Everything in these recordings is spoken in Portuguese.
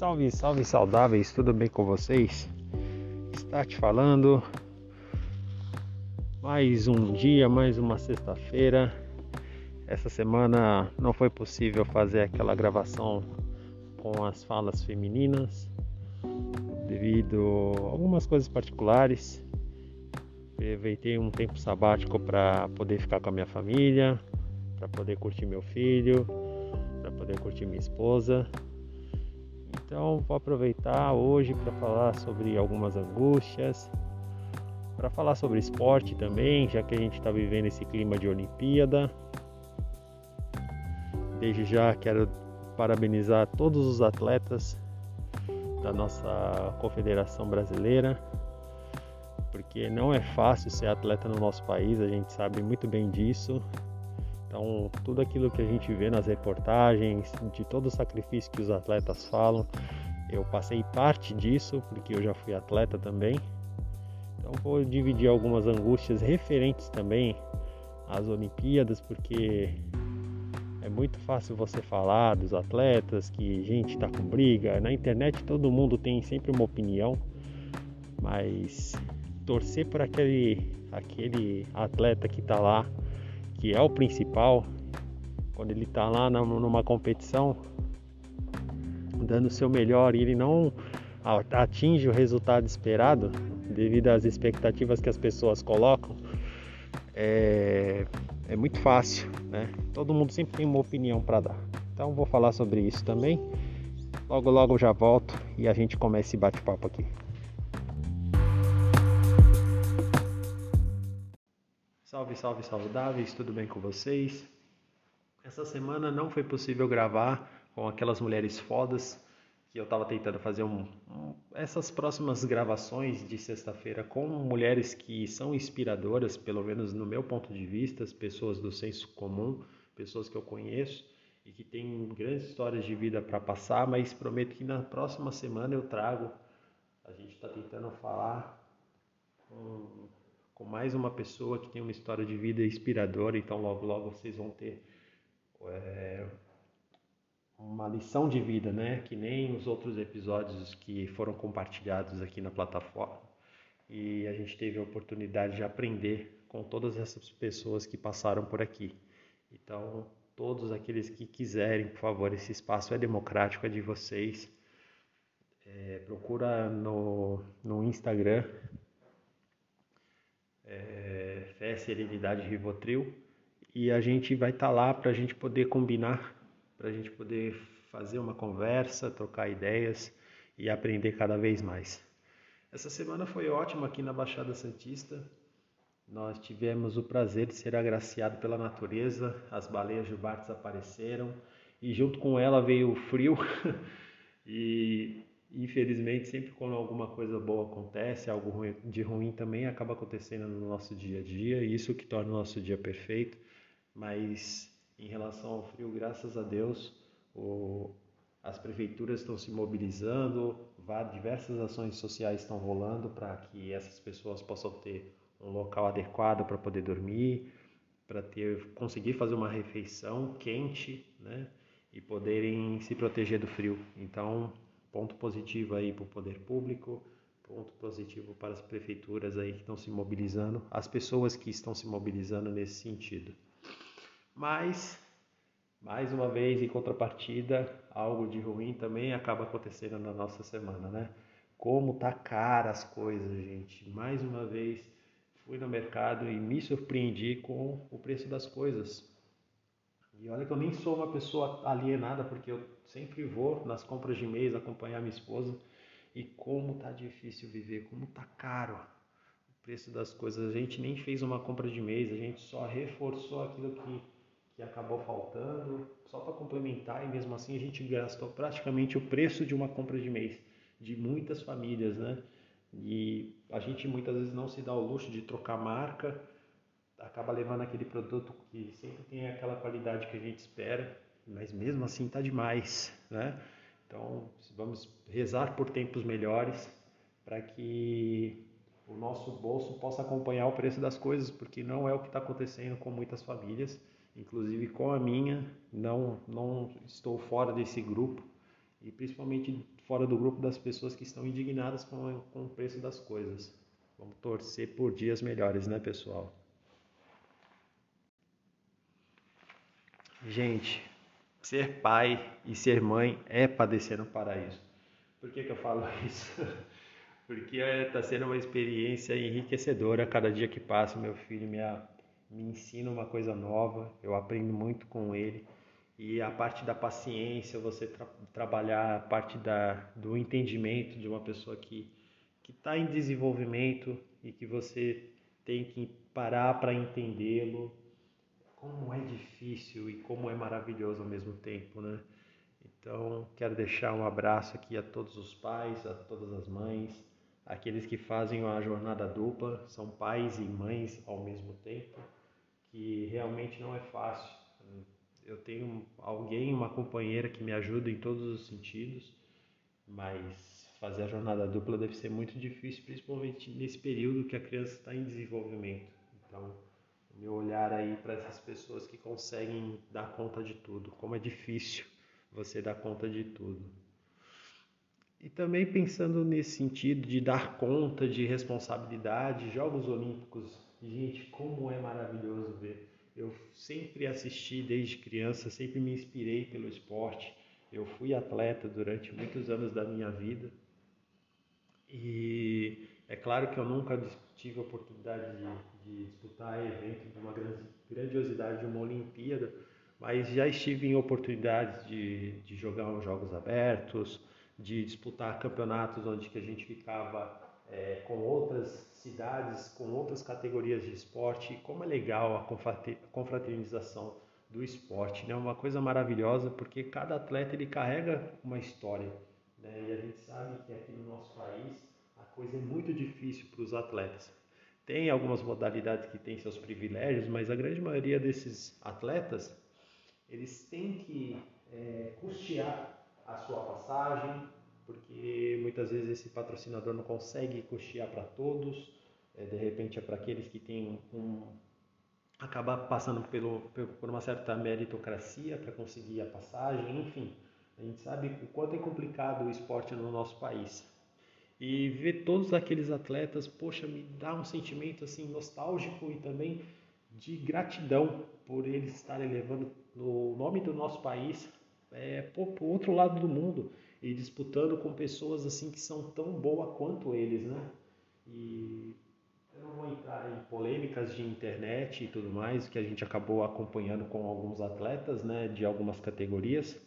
Salve, salve saudáveis, tudo bem com vocês? Está te falando. Mais um dia, mais uma sexta-feira. Essa semana não foi possível fazer aquela gravação com as falas femininas devido a algumas coisas particulares. Aproveitei um tempo sabático para poder ficar com a minha família, para poder curtir meu filho, para poder curtir minha esposa. Então vou aproveitar hoje para falar sobre algumas angústias, para falar sobre esporte também, já que a gente está vivendo esse clima de Olimpíada. Desde já quero parabenizar todos os atletas da nossa Confederação Brasileira, porque não é fácil ser atleta no nosso país, a gente sabe muito bem disso. Então, tudo aquilo que a gente vê nas reportagens, de todo o sacrifício que os atletas falam, eu passei parte disso, porque eu já fui atleta também. Então, vou dividir algumas angústias referentes também às Olimpíadas, porque é muito fácil você falar dos atletas, que gente está com briga. Na internet todo mundo tem sempre uma opinião, mas torcer por aquele, aquele atleta que está lá que é o principal, quando ele está lá numa competição, dando o seu melhor e ele não atinge o resultado esperado, devido às expectativas que as pessoas colocam, é, é muito fácil, né? Todo mundo sempre tem uma opinião para dar. Então vou falar sobre isso também. Logo logo já volto e a gente começa esse bate-papo aqui. Salve, salve, saudáveis, tudo bem com vocês? Essa semana não foi possível gravar com aquelas mulheres fodas que eu estava tentando fazer um, um, essas próximas gravações de sexta-feira com mulheres que são inspiradoras, pelo menos no meu ponto de vista, pessoas do senso comum, pessoas que eu conheço e que têm grandes histórias de vida para passar, mas prometo que na próxima semana eu trago. A gente está tentando falar com com mais uma pessoa que tem uma história de vida inspiradora. Então, logo, logo vocês vão ter é, uma lição de vida, né? Que nem os outros episódios que foram compartilhados aqui na plataforma. E a gente teve a oportunidade de aprender com todas essas pessoas que passaram por aqui. Então, todos aqueles que quiserem, por favor, esse espaço é democrático, é de vocês. É, procura no, no Instagram é, Fé, Serenidade Rivotril e a gente vai estar tá lá para a gente poder combinar, para a gente poder fazer uma conversa, trocar ideias e aprender cada vez mais. Essa semana foi ótima aqui na Baixada Santista. Nós tivemos o prazer de ser agraciado pela natureza, as baleias jubartes apareceram e junto com ela veio o frio e Infelizmente, sempre quando alguma coisa boa acontece, algo de ruim também acaba acontecendo no nosso dia a dia, e isso que torna o nosso dia perfeito. Mas em relação ao frio, graças a Deus, o, as prefeituras estão se mobilizando, diversas ações sociais estão rolando para que essas pessoas possam ter um local adequado para poder dormir, para ter conseguir fazer uma refeição quente, né? E poderem se proteger do frio. Então, Ponto positivo aí para o poder público, ponto positivo para as prefeituras aí que estão se mobilizando, as pessoas que estão se mobilizando nesse sentido. Mas, mais uma vez, em contrapartida, algo de ruim também acaba acontecendo na nossa semana, né? Como tá cara as coisas, gente. Mais uma vez, fui no mercado e me surpreendi com o preço das coisas. E olha que eu nem sou uma pessoa alienada, porque eu sempre vou nas compras de mês acompanhar minha esposa. E como tá difícil viver, como tá caro o preço das coisas. A gente nem fez uma compra de mês, a gente só reforçou aquilo que, que acabou faltando, só para complementar, e mesmo assim a gente gastou praticamente o preço de uma compra de mês de muitas famílias, né? E a gente muitas vezes não se dá o luxo de trocar marca acaba levando aquele produto que sempre tem aquela qualidade que a gente espera, mas mesmo assim está demais, né? Então vamos rezar por tempos melhores para que o nosso bolso possa acompanhar o preço das coisas, porque não é o que está acontecendo com muitas famílias, inclusive com a minha, não não estou fora desse grupo e principalmente fora do grupo das pessoas que estão indignadas com, com o preço das coisas. Vamos torcer por dias melhores, né, pessoal? Gente, ser pai e ser mãe é padecer no paraíso. Por que, que eu falo isso? Porque está sendo uma experiência enriquecedora cada dia que passa. Meu filho me, me ensina uma coisa nova, eu aprendo muito com ele. E a parte da paciência, você tra trabalhar a parte da, do entendimento de uma pessoa que está em desenvolvimento e que você tem que parar para entendê-lo. Como é difícil e como é maravilhoso ao mesmo tempo, né? Então, quero deixar um abraço aqui a todos os pais, a todas as mães, aqueles que fazem a jornada dupla, são pais e mães ao mesmo tempo, que realmente não é fácil. Eu tenho alguém, uma companheira que me ajuda em todos os sentidos, mas fazer a jornada dupla deve ser muito difícil, principalmente nesse período que a criança está em desenvolvimento. Então, meu olhar aí para essas pessoas que conseguem dar conta de tudo, como é difícil você dar conta de tudo. E também pensando nesse sentido de dar conta de responsabilidade, Jogos Olímpicos, gente, como é maravilhoso ver. Eu sempre assisti desde criança, sempre me inspirei pelo esporte. Eu fui atleta durante muitos anos da minha vida. E é claro que eu nunca tive a oportunidade de, de disputar evento de uma grandiosidade de uma Olimpíada, mas já estive em oportunidades de, de jogar uns jogos abertos, de disputar campeonatos onde que a gente ficava é, com outras cidades, com outras categorias de esporte. Como é legal a confraternização do esporte, né? Uma coisa maravilhosa porque cada atleta ele carrega uma história, né? E a gente sabe que aqui no nosso país coisa é muito difícil para os atletas. Tem algumas modalidades que têm seus privilégios, mas a grande maioria desses atletas eles têm que é, custear a sua passagem, porque muitas vezes esse patrocinador não consegue custear para todos, é, de repente é para aqueles que têm um acabar passando pelo, por uma certa meritocracia para conseguir a passagem, enfim, a gente sabe o quanto é complicado o esporte no nosso país. E ver todos aqueles atletas, poxa, me dá um sentimento assim nostálgico e também de gratidão por eles estarem levando o nome do nosso país é, para o outro lado do mundo e disputando com pessoas assim que são tão boas quanto eles, né? E eu não vou entrar em polêmicas de internet e tudo mais, que a gente acabou acompanhando com alguns atletas, né, de algumas categorias,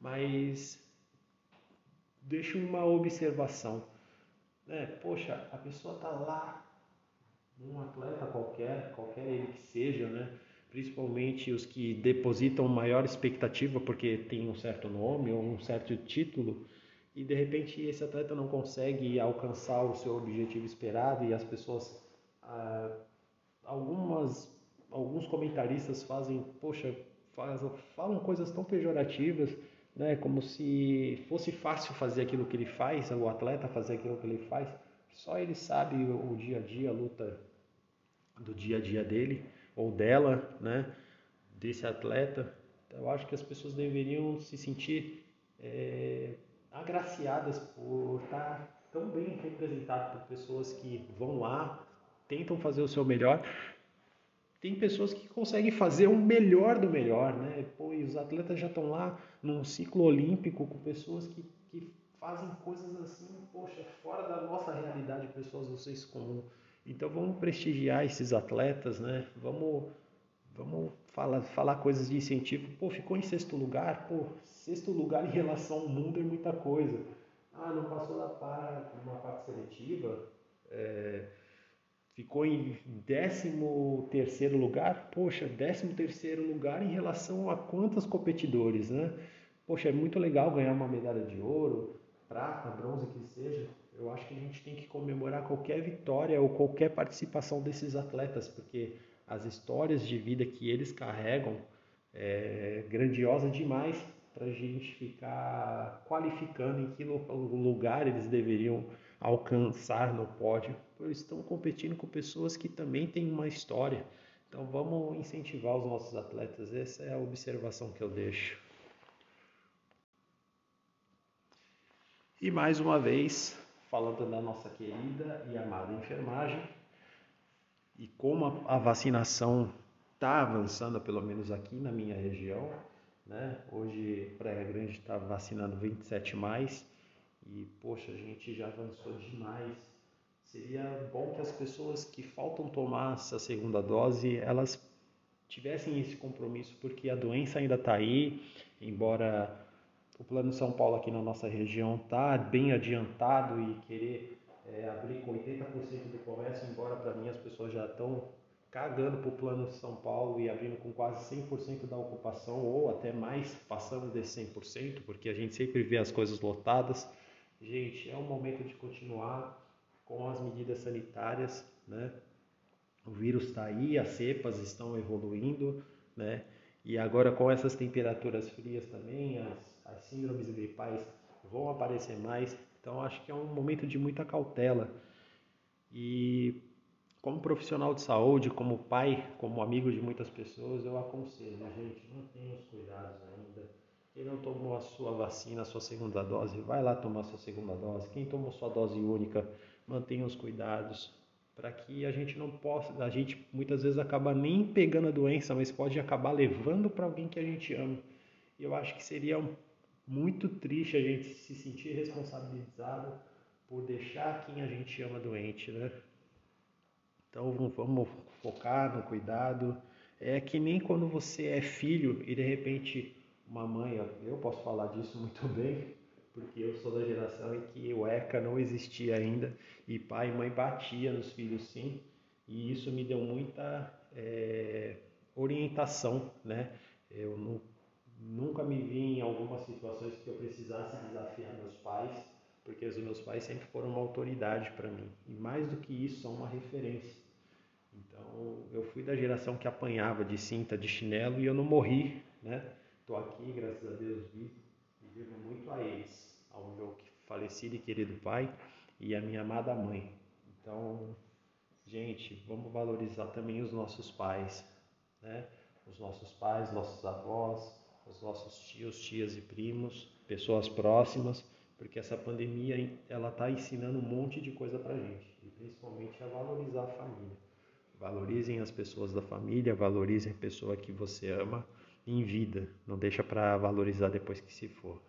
mas deixo uma observação, né? Poxa, a pessoa tá lá, um atleta qualquer, qualquer ele que seja, né? principalmente os que depositam maior expectativa porque tem um certo nome ou um certo título e de repente esse atleta não consegue alcançar o seu objetivo esperado e as pessoas ah, algumas alguns comentaristas fazem poxa falam coisas tão pejorativas né como se fosse fácil fazer aquilo que ele faz o atleta fazer aquilo que ele faz só ele sabe o dia a dia a luta do dia a dia dele ou dela, né, desse atleta. Eu acho que as pessoas deveriam se sentir é, agraciadas por estar tão bem representado por pessoas que vão lá, tentam fazer o seu melhor. Tem pessoas que conseguem fazer o melhor do melhor, né? Pô, os atletas já estão lá num ciclo olímpico com pessoas que, que fazem coisas assim, poxa, fora da nossa realidade, pessoas do senso. Então vamos prestigiar esses atletas, né? Vamos, vamos falar, falar coisas de incentivo. Pô, ficou em sexto lugar? Pô, sexto lugar em relação ao mundo é muita coisa. Ah, não passou na par, uma parte seletiva. É, ficou em décimo terceiro lugar. Poxa, décimo terceiro lugar em relação a quantos competidores, né? Poxa, é muito legal ganhar uma medalha de ouro, prata, bronze, que seja eu acho que a gente tem que comemorar qualquer vitória ou qualquer participação desses atletas, porque as histórias de vida que eles carregam é grandiosa demais para a gente ficar qualificando em que lugar eles deveriam alcançar no pódio. Eles estão competindo com pessoas que também têm uma história. Então vamos incentivar os nossos atletas. Essa é a observação que eu deixo. E mais uma vez, falando da nossa querida e amada enfermagem, e como a vacinação está avançando, pelo menos aqui na minha região, né? Hoje Praia Grande está vacinando 27 mais e poxa, a gente já avançou demais. Seria bom que as pessoas que faltam tomar essa segunda dose, elas tivessem esse compromisso, porque a doença ainda está aí, embora o Plano São Paulo aqui na nossa região está bem adiantado e querer é, abrir com 80% do comércio, embora para mim as pessoas já estão cagando para o Plano São Paulo e abrindo com quase 100% da ocupação ou até mais, passando desse 100%, porque a gente sempre vê as coisas lotadas. Gente, é o momento de continuar com as medidas sanitárias, né? O vírus está aí, as cepas estão evoluindo, né? E agora com essas temperaturas frias também, as as síndromes gripais vão aparecer mais. Então acho que é um momento de muita cautela. E como profissional de saúde, como pai, como amigo de muitas pessoas, eu aconselho, gente, mantenha os cuidados ainda. Quem não tomou a sua vacina, a sua segunda dose, vai lá tomar a sua segunda dose. Quem tomou sua dose única, mantenha os cuidados para que a gente não possa, a gente muitas vezes acaba nem pegando a doença, mas pode acabar levando para alguém que a gente ama. E eu acho que seria muito triste a gente se sentir responsabilizado por deixar quem a gente ama doente, né? Então vamos focar no cuidado. É que nem quando você é filho e de repente uma mãe, eu posso falar disso muito bem, porque eu sou da geração em que o ECA não existia ainda e pai e mãe batia nos filhos sim, e isso me deu muita é, orientação, né? Eu não Nunca me vi em algumas situações que eu precisasse desafiar meus pais, porque os meus pais sempre foram uma autoridade para mim. E mais do que isso, são uma referência. Então, eu fui da geração que apanhava de cinta, de chinelo e eu não morri, né? Tô aqui, graças a Deus, vivo e devo muito a eles, ao meu falecido e querido pai e à minha amada mãe. Então, gente, vamos valorizar também os nossos pais, né? Os nossos pais, nossos avós, os nossos tios, tias e primos, pessoas próximas, porque essa pandemia ela está ensinando um monte de coisa para gente e principalmente a valorizar a família. Valorizem as pessoas da família, valorizem a pessoa que você ama em vida. Não deixa para valorizar depois que se for.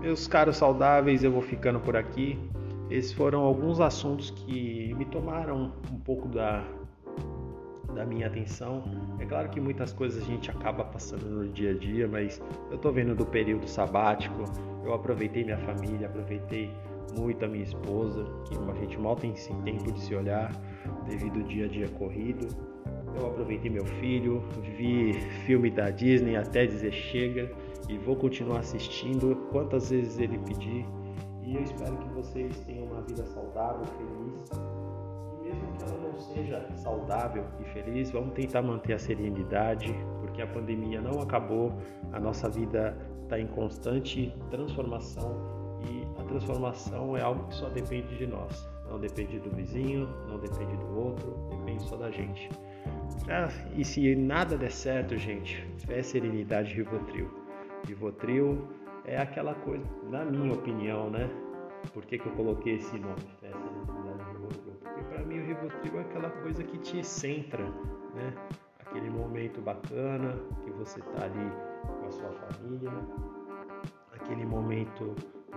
Meus caros saudáveis, eu vou ficando por aqui. Esses foram alguns assuntos que me tomaram um pouco da, da minha atenção. É claro que muitas coisas a gente acaba passando no dia a dia, mas eu estou vendo do período sabático, eu aproveitei minha família, aproveitei muito a minha esposa, que a gente mal tem tempo de se olhar devido ao dia a dia corrido. Eu aproveitei meu filho, vi filme da Disney até dizer chega e vou continuar assistindo quantas vezes ele pedir. E eu espero que vocês tenham uma vida saudável, feliz. E mesmo que ela não seja saudável e feliz, vamos tentar manter a serenidade, porque a pandemia não acabou, a nossa vida está em constante transformação e a transformação é algo que só depende de nós. Não depende do vizinho, não depende do outro, depende só da gente. Ah, e se nada der certo, gente, fé, serenidade, Rivotril. Rivotril é aquela coisa, na minha opinião, né? Por que, que eu coloquei esse nome, festa identidade Rivotril? Porque para mim o Rivotril é aquela coisa que te centra, né? Aquele momento bacana que você tá ali com a sua família, aquele momento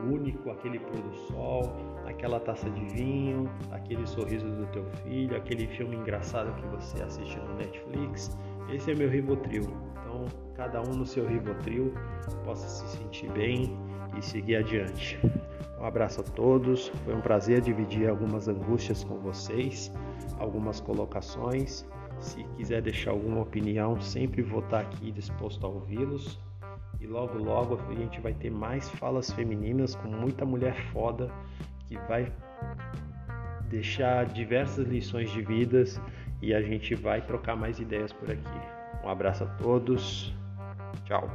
único, aquele pôr do sol, aquela taça de vinho, aquele sorriso do teu filho, aquele filme engraçado que você assiste no Netflix. Esse é meu Rivotril. Cada um no seu Rivotril possa se sentir bem e seguir adiante. Um abraço a todos. Foi um prazer dividir algumas angústias com vocês, algumas colocações. Se quiser deixar alguma opinião, sempre vou estar aqui disposto a ouvi-los. E logo, logo a gente vai ter mais falas femininas com muita mulher foda que vai deixar diversas lições de vidas e a gente vai trocar mais ideias por aqui. Um abraço a todos. Tchau.